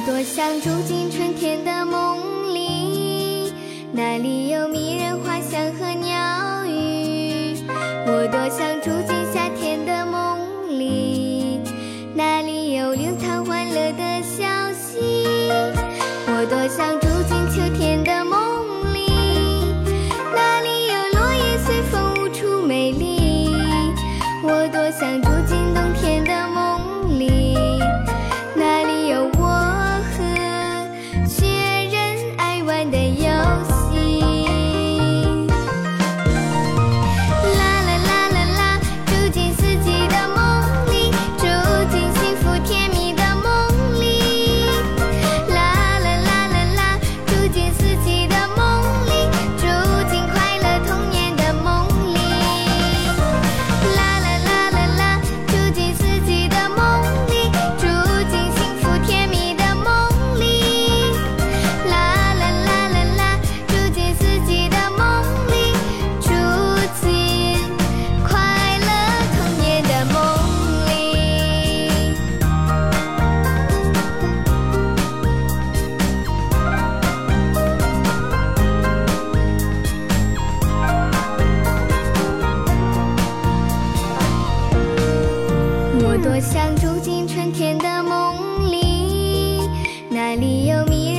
我多想住进春天的梦里，那里有迷人花香和鸟语。我多想住进夏天的梦里，那里有流淌欢乐的小溪。我多想住进秋天的梦里，那里有落叶随风舞出美丽。我多想住进。我想住进春天的梦里那里有明